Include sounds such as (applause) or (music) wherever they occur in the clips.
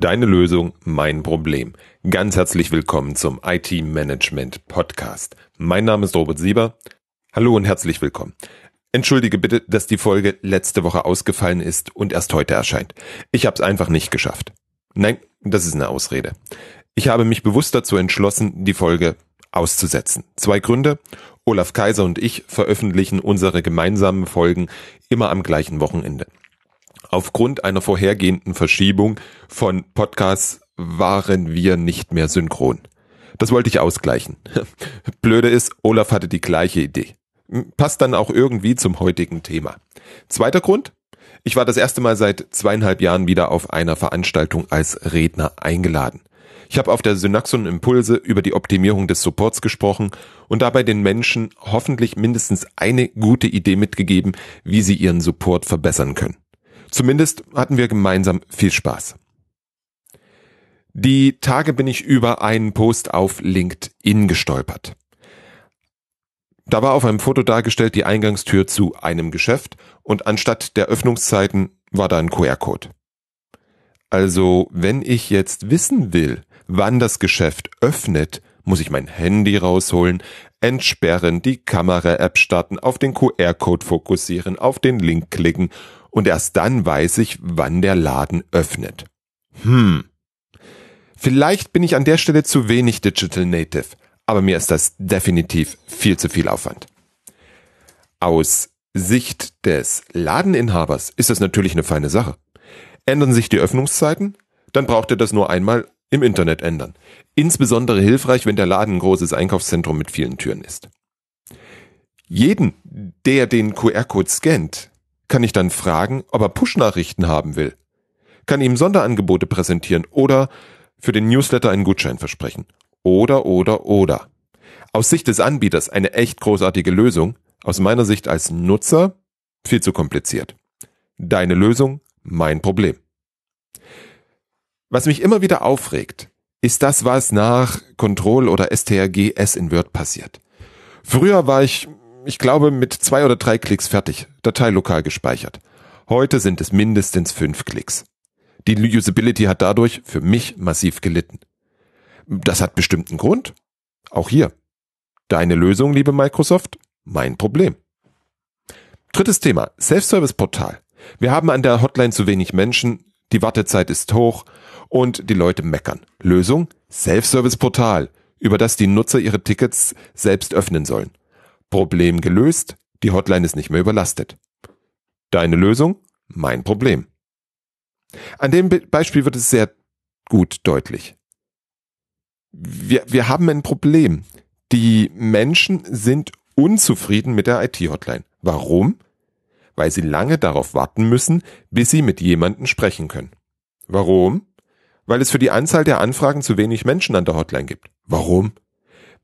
Deine Lösung, mein Problem. Ganz herzlich willkommen zum IT Management Podcast. Mein Name ist Robert Sieber. Hallo und herzlich willkommen. Entschuldige bitte, dass die Folge letzte Woche ausgefallen ist und erst heute erscheint. Ich habe es einfach nicht geschafft. Nein, das ist eine Ausrede. Ich habe mich bewusst dazu entschlossen, die Folge auszusetzen. Zwei Gründe. Olaf Kaiser und ich veröffentlichen unsere gemeinsamen Folgen immer am gleichen Wochenende. Aufgrund einer vorhergehenden Verschiebung von Podcasts waren wir nicht mehr synchron. Das wollte ich ausgleichen. (laughs) Blöde ist, Olaf hatte die gleiche Idee. Passt dann auch irgendwie zum heutigen Thema. Zweiter Grund. Ich war das erste Mal seit zweieinhalb Jahren wieder auf einer Veranstaltung als Redner eingeladen. Ich habe auf der Synaxon Impulse über die Optimierung des Supports gesprochen und dabei den Menschen hoffentlich mindestens eine gute Idee mitgegeben, wie sie ihren Support verbessern können. Zumindest hatten wir gemeinsam viel Spaß. Die Tage bin ich über einen Post auf LinkedIn gestolpert. Da war auf einem Foto dargestellt die Eingangstür zu einem Geschäft und anstatt der Öffnungszeiten war da ein QR-Code. Also, wenn ich jetzt wissen will, wann das Geschäft öffnet, muss ich mein Handy rausholen, entsperren, die Kamera-App starten, auf den QR-Code fokussieren, auf den Link klicken und erst dann weiß ich, wann der Laden öffnet. Hm. Vielleicht bin ich an der Stelle zu wenig Digital Native, aber mir ist das definitiv viel zu viel Aufwand. Aus Sicht des Ladeninhabers ist das natürlich eine feine Sache. Ändern sich die Öffnungszeiten? Dann braucht er das nur einmal im Internet ändern. Insbesondere hilfreich, wenn der Laden ein großes Einkaufszentrum mit vielen Türen ist. Jeden, der den QR-Code scannt, kann ich dann fragen, ob er Push-Nachrichten haben will, kann ihm Sonderangebote präsentieren oder für den Newsletter einen Gutschein versprechen. Oder, oder, oder. Aus Sicht des Anbieters eine echt großartige Lösung, aus meiner Sicht als Nutzer viel zu kompliziert. Deine Lösung, mein Problem. Was mich immer wieder aufregt, ist das, was nach Control oder STRG S in Word passiert. Früher war ich ich glaube, mit zwei oder drei Klicks fertig. Datei lokal gespeichert. Heute sind es mindestens fünf Klicks. Die Usability hat dadurch für mich massiv gelitten. Das hat bestimmt einen Grund. Auch hier. Deine Lösung, liebe Microsoft, mein Problem. Drittes Thema, Self-Service-Portal. Wir haben an der Hotline zu wenig Menschen, die Wartezeit ist hoch und die Leute meckern. Lösung, Self-Service-Portal, über das die Nutzer ihre Tickets selbst öffnen sollen. Problem gelöst, die Hotline ist nicht mehr überlastet. Deine Lösung, mein Problem. An dem Beispiel wird es sehr gut deutlich. Wir, wir haben ein Problem. Die Menschen sind unzufrieden mit der IT-Hotline. Warum? Weil sie lange darauf warten müssen, bis sie mit jemandem sprechen können. Warum? Weil es für die Anzahl der Anfragen zu wenig Menschen an der Hotline gibt. Warum?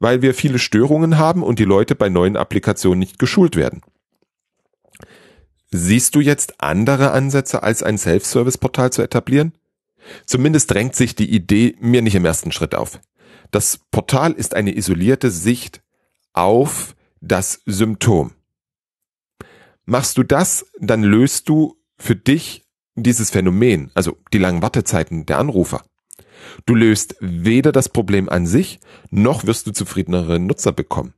Weil wir viele Störungen haben und die Leute bei neuen Applikationen nicht geschult werden. Siehst du jetzt andere Ansätze, als ein Self-Service-Portal zu etablieren? Zumindest drängt sich die Idee mir nicht im ersten Schritt auf. Das Portal ist eine isolierte Sicht auf das Symptom. Machst du das, dann löst du für dich dieses Phänomen, also die langen Wartezeiten der Anrufer. Du löst weder das Problem an sich, noch wirst du zufriedenere Nutzer bekommen.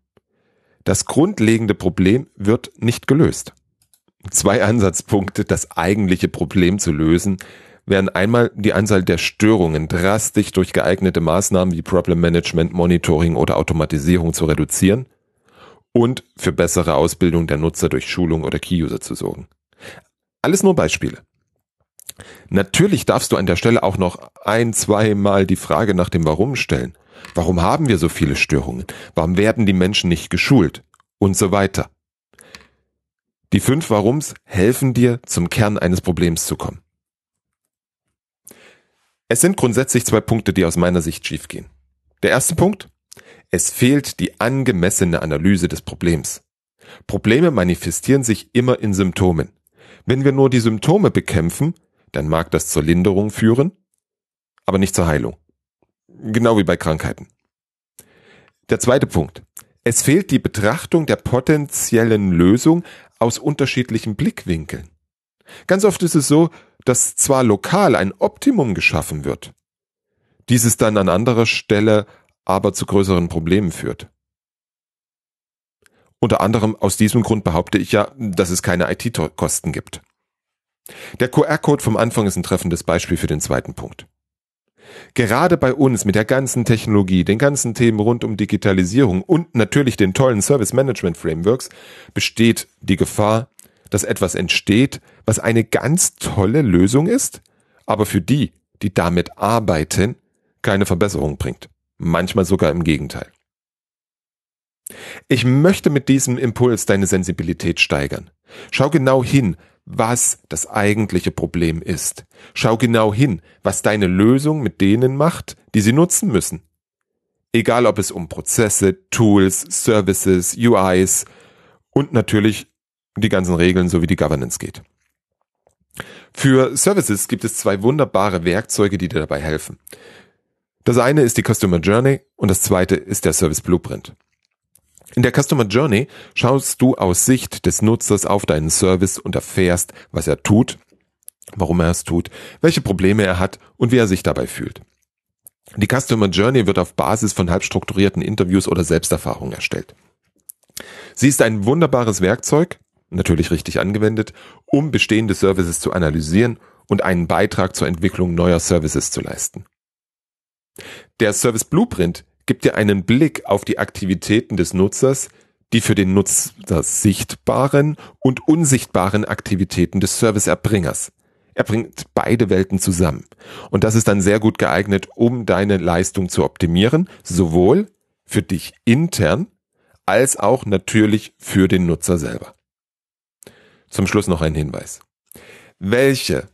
Das grundlegende Problem wird nicht gelöst. Zwei Ansatzpunkte, das eigentliche Problem zu lösen, wären einmal die Anzahl der Störungen drastisch durch geeignete Maßnahmen wie Problem Management, Monitoring oder Automatisierung zu reduzieren und für bessere Ausbildung der Nutzer durch Schulung oder Key-User zu sorgen. Alles nur Beispiele. Natürlich darfst du an der Stelle auch noch ein, zweimal die Frage nach dem Warum stellen. Warum haben wir so viele Störungen? Warum werden die Menschen nicht geschult? Und so weiter. Die fünf Warums helfen dir, zum Kern eines Problems zu kommen. Es sind grundsätzlich zwei Punkte, die aus meiner Sicht schiefgehen. Der erste Punkt. Es fehlt die angemessene Analyse des Problems. Probleme manifestieren sich immer in Symptomen. Wenn wir nur die Symptome bekämpfen, dann mag das zur Linderung führen, aber nicht zur Heilung. Genau wie bei Krankheiten. Der zweite Punkt. Es fehlt die Betrachtung der potenziellen Lösung aus unterschiedlichen Blickwinkeln. Ganz oft ist es so, dass zwar lokal ein Optimum geschaffen wird, dieses dann an anderer Stelle aber zu größeren Problemen führt. Unter anderem aus diesem Grund behaupte ich ja, dass es keine IT-Kosten gibt. Der QR-Code vom Anfang ist ein treffendes Beispiel für den zweiten Punkt. Gerade bei uns mit der ganzen Technologie, den ganzen Themen rund um Digitalisierung und natürlich den tollen Service Management Frameworks besteht die Gefahr, dass etwas entsteht, was eine ganz tolle Lösung ist, aber für die, die damit arbeiten, keine Verbesserung bringt. Manchmal sogar im Gegenteil. Ich möchte mit diesem Impuls deine Sensibilität steigern. Schau genau hin, was das eigentliche Problem ist. Schau genau hin, was deine Lösung mit denen macht, die sie nutzen müssen. Egal ob es um Prozesse, Tools, Services, UIs und natürlich die ganzen Regeln sowie die Governance geht. Für Services gibt es zwei wunderbare Werkzeuge, die dir dabei helfen. Das eine ist die Customer Journey und das zweite ist der Service Blueprint. In der Customer Journey schaust du aus Sicht des Nutzers auf deinen Service und erfährst, was er tut, warum er es tut, welche Probleme er hat und wie er sich dabei fühlt. Die Customer Journey wird auf Basis von halbstrukturierten Interviews oder Selbsterfahrungen erstellt. Sie ist ein wunderbares Werkzeug, natürlich richtig angewendet, um bestehende Services zu analysieren und einen Beitrag zur Entwicklung neuer Services zu leisten. Der Service Blueprint gibt dir einen Blick auf die Aktivitäten des Nutzers, die für den Nutzer sichtbaren und unsichtbaren Aktivitäten des Serviceerbringers. Er bringt beide Welten zusammen. Und das ist dann sehr gut geeignet, um deine Leistung zu optimieren, sowohl für dich intern als auch natürlich für den Nutzer selber. Zum Schluss noch ein Hinweis. Welche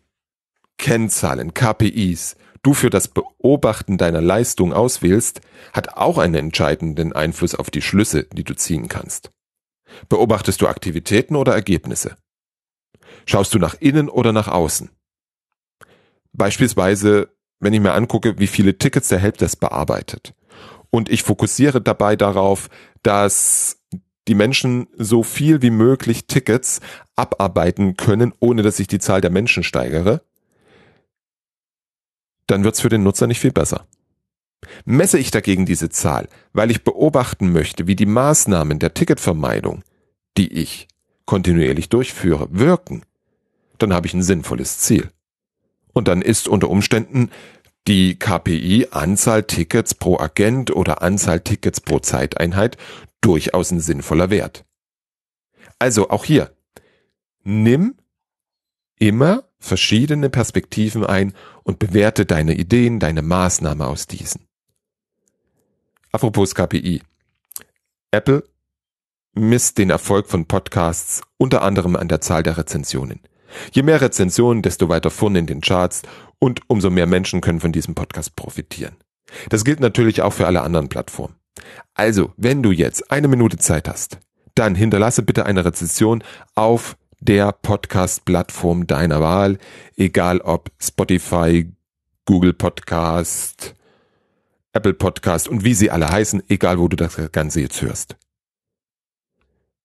Kennzahlen, KPIs du für das Beobachten deiner Leistung auswählst, hat auch einen entscheidenden Einfluss auf die Schlüsse, die du ziehen kannst. Beobachtest du Aktivitäten oder Ergebnisse? Schaust du nach innen oder nach außen? Beispielsweise, wenn ich mir angucke, wie viele Tickets der Helpdesk bearbeitet. Und ich fokussiere dabei darauf, dass die Menschen so viel wie möglich Tickets abarbeiten können, ohne dass ich die Zahl der Menschen steigere, dann wird's für den Nutzer nicht viel besser. Messe ich dagegen diese Zahl, weil ich beobachten möchte, wie die Maßnahmen der Ticketvermeidung, die ich kontinuierlich durchführe, wirken, dann habe ich ein sinnvolles Ziel. Und dann ist unter Umständen die KPI Anzahl Tickets pro Agent oder Anzahl Tickets pro Zeiteinheit durchaus ein sinnvoller Wert. Also auch hier, nimm immer verschiedene Perspektiven ein und bewerte deine Ideen, deine Maßnahme aus diesen. Apropos KPI. Apple misst den Erfolg von Podcasts unter anderem an der Zahl der Rezensionen. Je mehr Rezensionen, desto weiter vorne in den Charts und umso mehr Menschen können von diesem Podcast profitieren. Das gilt natürlich auch für alle anderen Plattformen. Also, wenn du jetzt eine Minute Zeit hast, dann hinterlasse bitte eine Rezension auf der Podcast-Plattform deiner Wahl, egal ob Spotify, Google Podcast, Apple Podcast und wie sie alle heißen, egal wo du das Ganze jetzt hörst.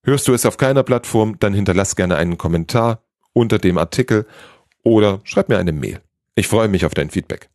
Hörst du es auf keiner Plattform, dann hinterlass gerne einen Kommentar unter dem Artikel oder schreib mir eine Mail. Ich freue mich auf dein Feedback.